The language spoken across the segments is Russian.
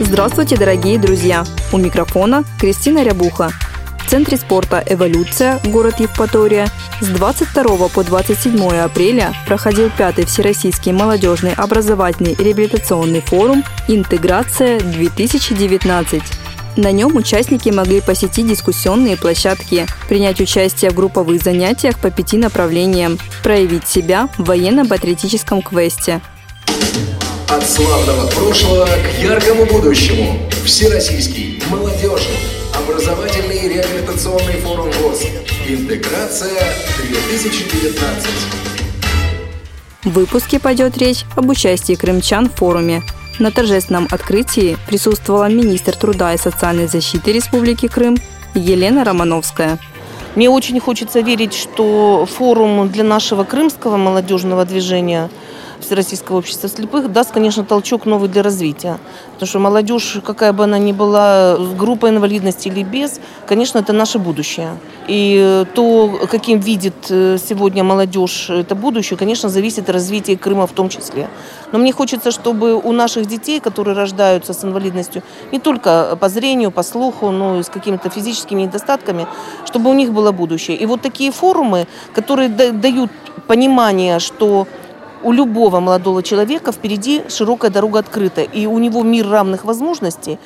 Здравствуйте, дорогие друзья! У микрофона Кристина Рябуха. В Центре спорта «Эволюция», город Евпатория, с 22 по 27 апреля проходил пятый Всероссийский молодежный образовательный реабилитационный форум «Интеграция-2019». На нем участники могли посетить дискуссионные площадки, принять участие в групповых занятиях по пяти направлениям, проявить себя в военно-патриотическом квесте. От славного прошлого к яркому будущему. Всероссийский, молодежный, образовательный и реабилитационный форум ВОЗ. Интеграция 2019. В выпуске пойдет речь об участии крымчан в форуме, на торжественном открытии присутствовала министр труда и социальной защиты Республики Крым Елена Романовская. Мне очень хочется верить, что форум для нашего крымского молодежного движения – Всероссийского общества слепых даст, конечно, толчок новый для развития. Потому что молодежь, какая бы она ни была, с группой инвалидности или без, конечно, это наше будущее. И то, каким видит э, сегодня молодежь это будущее, конечно, зависит от развития Крыма в том числе. Но мне хочется, чтобы у наших детей, которые рождаются с инвалидностью, не только по зрению, по слуху, но и с какими-то физическими недостатками, чтобы у них было будущее. И вот такие форумы, которые дают понимание, что у любого молодого человека впереди широкая дорога открыта, и у него мир равных возможностей,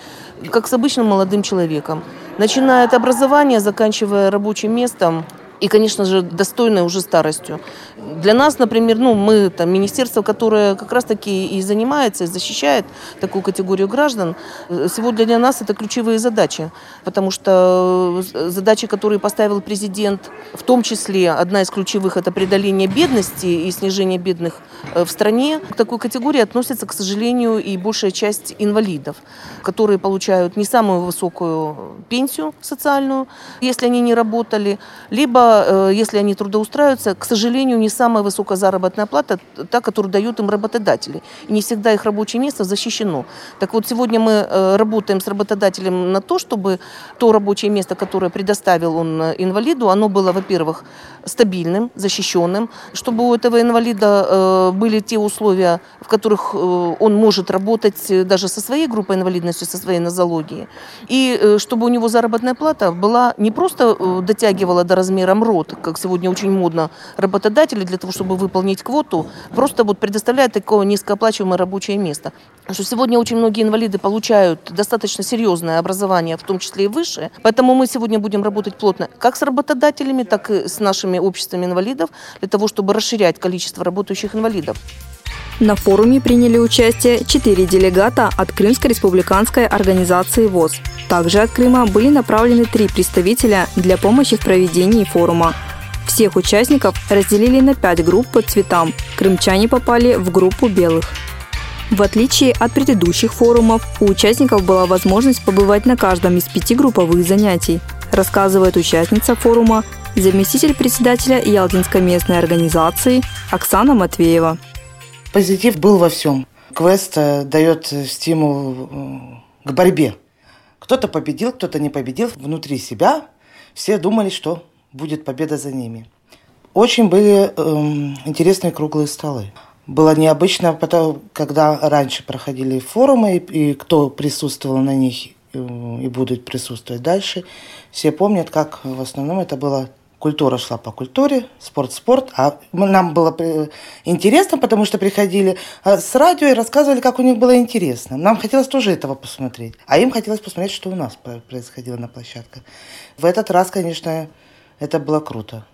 как с обычным молодым человеком. Начиная от образования, заканчивая рабочим местом, и, конечно же, достойной уже старостью. Для нас, например, ну, мы там министерство, которое как раз-таки и занимается, и защищает такую категорию граждан, сегодня для нас это ключевые задачи, потому что э, задачи, которые поставил президент, в том числе одна из ключевых – это преодоление бедности и снижение бедных э, в стране. К такой категории относится, к сожалению, и большая часть инвалидов, которые получают не самую высокую пенсию социальную, если они не работали, либо Э, если они трудоустраиваются, к сожалению, не самая высокая заработная плата, та, которую дают им работодатели. И не всегда их рабочее место защищено. Так вот, сегодня мы э, работаем с работодателем на то, чтобы то рабочее место, которое предоставил он э, инвалиду, оно было, во-первых, стабильным, защищенным, чтобы у этого инвалида были те условия, в которых он может работать даже со своей группой инвалидности, со своей нозологией, и чтобы у него заработная плата была не просто дотягивала до размера МРОД, как сегодня очень модно, работодатели для того, чтобы выполнить квоту, просто вот предоставляют такое низкооплачиваемое рабочее место. Что сегодня очень многие инвалиды получают достаточно серьезное образование, в том числе и высшее. Поэтому мы сегодня будем работать плотно как с работодателями, так и с нашими обществами инвалидов, для того, чтобы расширять количество работающих инвалидов. На форуме приняли участие четыре делегата от Крымской республиканской организации ВОЗ. Также от Крыма были направлены три представителя для помощи в проведении форума. Всех участников разделили на пять групп по цветам. Крымчане попали в группу белых. В отличие от предыдущих форумов, у участников была возможность побывать на каждом из пяти групповых занятий, рассказывает участница форума, заместитель председателя Ялтинской местной организации Оксана Матвеева. Позитив был во всем. Квест э, дает стимул э, к борьбе. Кто-то победил, кто-то не победил. Внутри себя все думали, что будет победа за ними. Очень были э, интересные круглые столы. Было необычно, потому, когда раньше проходили форумы, и, и кто присутствовал на них и, э, и будут присутствовать дальше, все помнят, как в основном это было культура шла по культуре, спорт спорт. А нам было интересно, потому что приходили а, с радио и рассказывали, как у них было интересно. Нам хотелось тоже этого посмотреть. А им хотелось посмотреть, что у нас происходило на площадках. В этот раз, конечно, это было круто.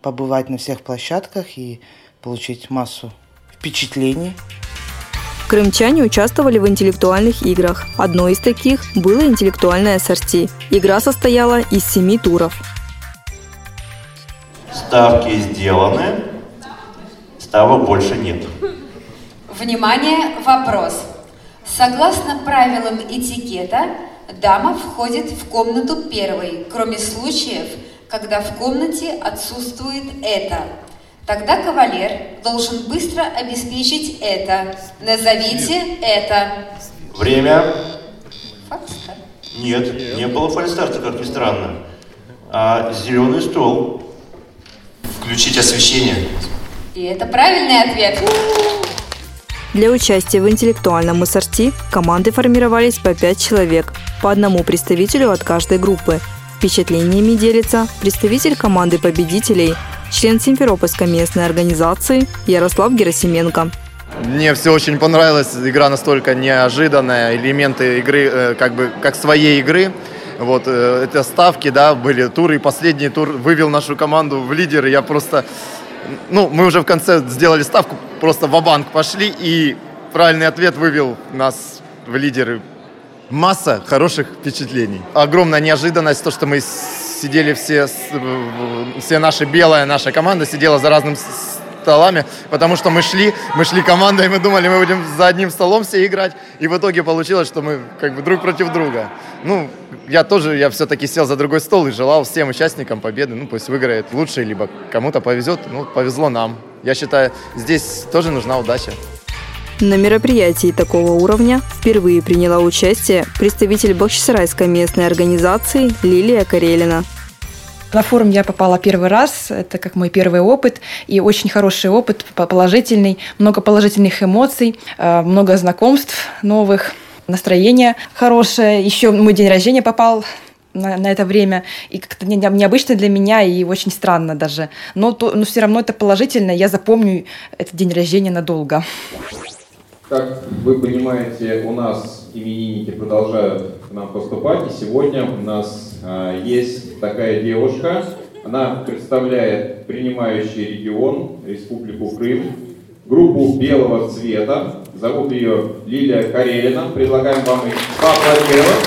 Побывать на всех площадках и получить массу впечатлений. Крымчане участвовали в интеллектуальных играх. Одной из таких было интеллектуальное ассорти. Игра состояла из семи туров. Ставки сделаны, ставок больше нет. Внимание, вопрос. Согласно правилам этикета, дама входит в комнату первой, кроме случаев, когда в комнате отсутствует это. Тогда кавалер должен быстро обеспечить это. Назовите это. Время. Факстар. Нет, не было фальстарта, как ни странно. А зеленый стол. Включить освещение. И это правильный ответ. Для участия в интеллектуальном ассорти команды формировались по 5 человек, по одному представителю от каждой группы. Впечатлениями делится представитель команды победителей, член Симферопольской местной организации Ярослав Герасименко. Мне все очень понравилось. Игра настолько неожиданная, элементы игры э, как бы как своей игры. Вот э, это ставки, да, были туры. И последний тур вывел нашу команду в лидеры. Я просто, ну, мы уже в конце сделали ставку, просто в банк пошли и правильный ответ вывел нас в лидеры. Масса хороших впечатлений. Огромная неожиданность, то, что мы сидели все, все наша белая наша команда сидела за разным столами, потому что мы шли, мы шли командой, мы думали, мы будем за одним столом все играть, и в итоге получилось, что мы как бы друг против друга. Ну, я тоже, я все-таки сел за другой стол и желал всем участникам победы, ну, пусть выиграет лучший, либо кому-то повезет, ну, повезло нам. Я считаю, здесь тоже нужна удача. На мероприятии такого уровня впервые приняла участие представитель Бахчисарайской местной организации Лилия Карелина. На форум я попала первый раз, это как мой первый опыт, и очень хороший опыт, положительный, много положительных эмоций, э, много знакомств новых, настроение хорошее. Еще мой день рождения попал на, на это время, и как-то необычно для меня, и очень странно даже. Но, то, но все равно это положительно, я запомню этот день рождения надолго. Как вы понимаете, у нас именинники продолжают к нам поступать, и сегодня у нас а, есть такая девушка, она представляет принимающий регион, Республику Крым, группу белого цвета, зовут ее Лилия Карелина, предлагаем вам их поаплодировать.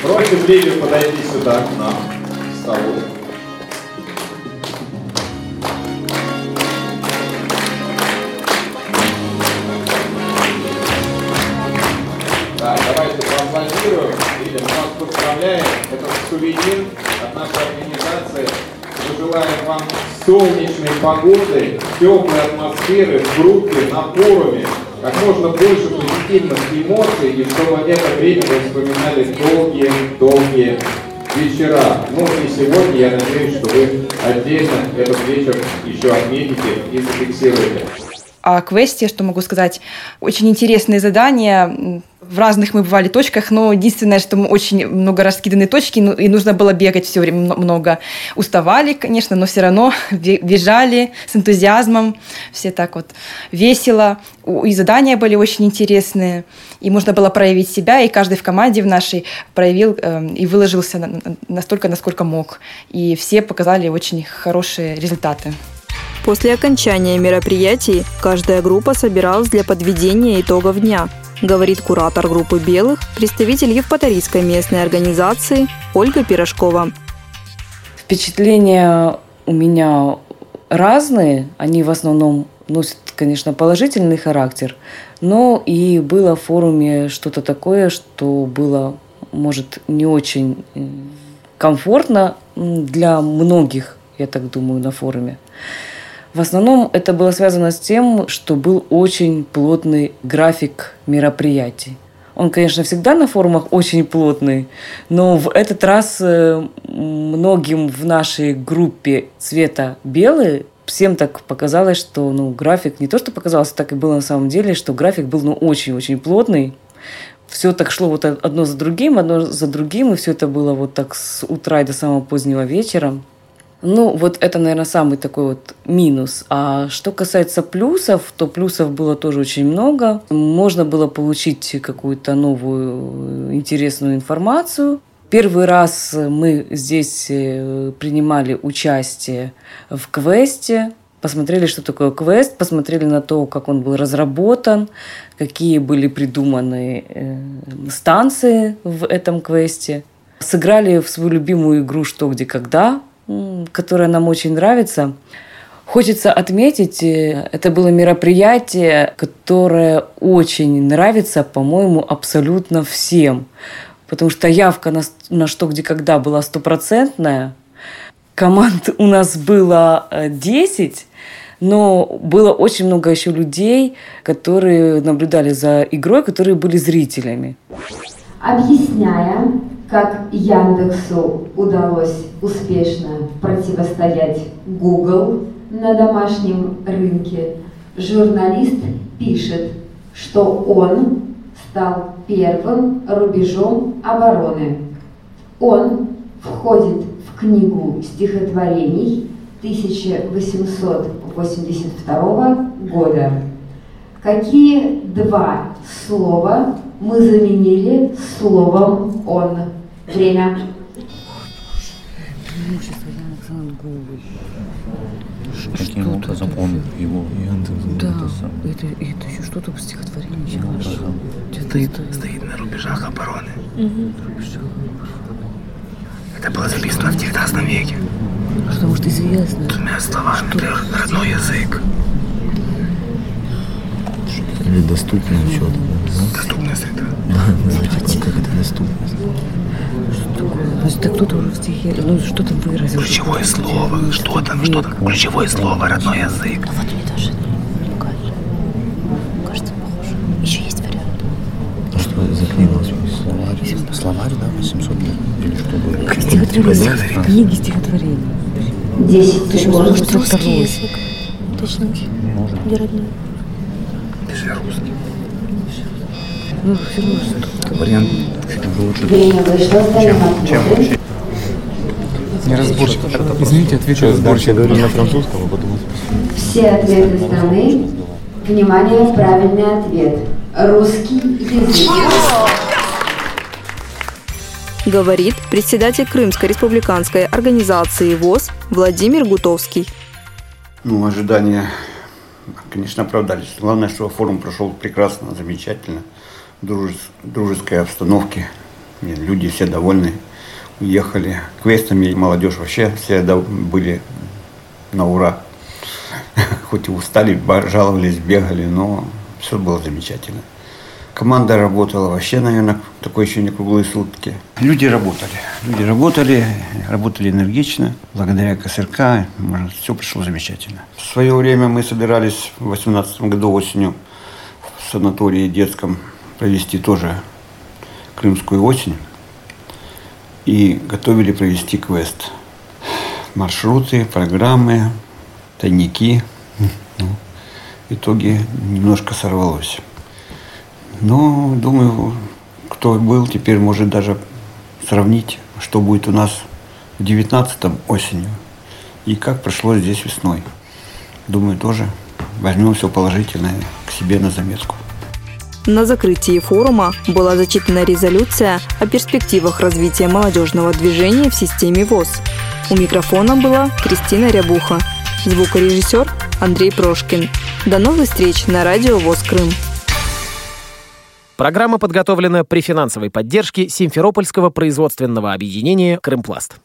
Просим Лилию подойти сюда, к нам, к столу. От нашей организации. Желаем вам солнечной погоды, теплой атмосферы в группе, на форуме, как можно больше позитивных эмоций, и чтобы это время вы вспоминали долгие-долгие вечера. Ну и сегодня я надеюсь, что вы отдельно этот вечер еще отметите и зафиксируете. О квесте, что могу сказать, очень интересные задания, в разных мы бывали точках, но единственное, что мы очень много раскиданы точки, ну, и нужно было бегать все время много. Уставали, конечно, но все равно бежали с энтузиазмом, все так вот весело. И задания были очень интересные, и можно было проявить себя, и каждый в команде в нашей проявил э, и выложился настолько, насколько мог. И все показали очень хорошие результаты. После окончания мероприятий каждая группа собиралась для подведения итогов дня – говорит куратор группы «Белых», представитель Евпаторийской местной организации Ольга Пирожкова. Впечатления у меня разные. Они в основном носят, конечно, положительный характер. Но и было в форуме что-то такое, что было, может, не очень комфортно для многих, я так думаю, на форуме. В основном это было связано с тем, что был очень плотный график мероприятий. Он, конечно, всегда на форумах очень плотный, но в этот раз э, многим в нашей группе цвета белый всем так показалось, что ну, график не то, что показалось, так и было на самом деле, что график был ну, очень-очень плотный. Все так шло вот одно за другим, одно за другим, и все это было вот так с утра и до самого позднего вечера. Ну, вот это, наверное, самый такой вот минус. А что касается плюсов, то плюсов было тоже очень много. Можно было получить какую-то новую интересную информацию. Первый раз мы здесь э, принимали участие в квесте, посмотрели, что такое квест, посмотрели на то, как он был разработан, какие были придуманы э, станции в этом квесте. Сыграли в свою любимую игру «Что, где, когда», которое нам очень нравится. Хочется отметить, э, это было мероприятие, которое очень нравится, по-моему, абсолютно всем. Потому что явка на, на что, где, когда была стопроцентная. Команд у нас было 10, но было очень много еще людей, которые наблюдали за игрой, которые были зрителями. Объясняя, как Яндексу удалось успешно противостоять Google на домашнем рынке, журналист пишет, что он стал первым рубежом обороны. Он входит в книгу стихотворений 1882 года. Какие два слова мы заменили словом «он»? Время. Каким образом он его Да, это, это еще что-то в стихотворении. Стоит, стоит на рубежах обороны. Это было записано в 19 веке. Потому что известно. Двумя словами, например, родной язык. Или доступный учет. Доступность это. Как это доступность? Значит, так кто-то уже в стихе, ну что там выразил. Ключевое слово, что там, что там, ключевое слово, родной язык. Вот мне тоже кажется похоже. Еще есть вариант. А что за книга? Словарь? Словарь, да, 800 лет? Или что было? Стихотворение. Книги стихотворений. Десять Ты можешь что второе. язык. Точно. Где родной? Пиши русский. Ну, все равно что Вариант лучше. Вышло, ставим ответы. Неразборчиво. Извините, отвечаю. Дальше говорю на французском, а потом... Все ответы сданы. Внимание, правильный ответ. Русский язык. Говорит председатель Крымской республиканской организации ВОЗ Владимир Гутовский. Ну, ожидания, конечно, оправдались. Главное, что форум прошел прекрасно, замечательно, дружеской обстановке. Люди все довольны, уехали. Квестами молодежь вообще все были на ура. Хоть и устали, жаловались, бегали, но все было замечательно. Команда работала вообще, наверное, такое еще не круглые сутки. Люди работали. Люди работали, работали энергично. Благодаря КСРК может, все прошло замечательно. В свое время мы собирались в 2018 году осенью в санатории детском провести тоже крымскую осень. И готовили провести квест. Маршруты, программы, тайники. Ну, в итоге немножко сорвалось. Но, думаю, кто был, теперь может даже сравнить, что будет у нас в 19-м осенью и как прошло здесь весной. Думаю, тоже возьмем все положительное к себе на заметку. На закрытии форума была зачитана резолюция о перспективах развития молодежного движения в системе ВОЗ. У микрофона была Кристина Рябуха, звукорежиссер Андрей Прошкин. До новых встреч на радио ВОЗ Крым. Программа подготовлена при финансовой поддержке Симферопольского производственного объединения «Крымпласт».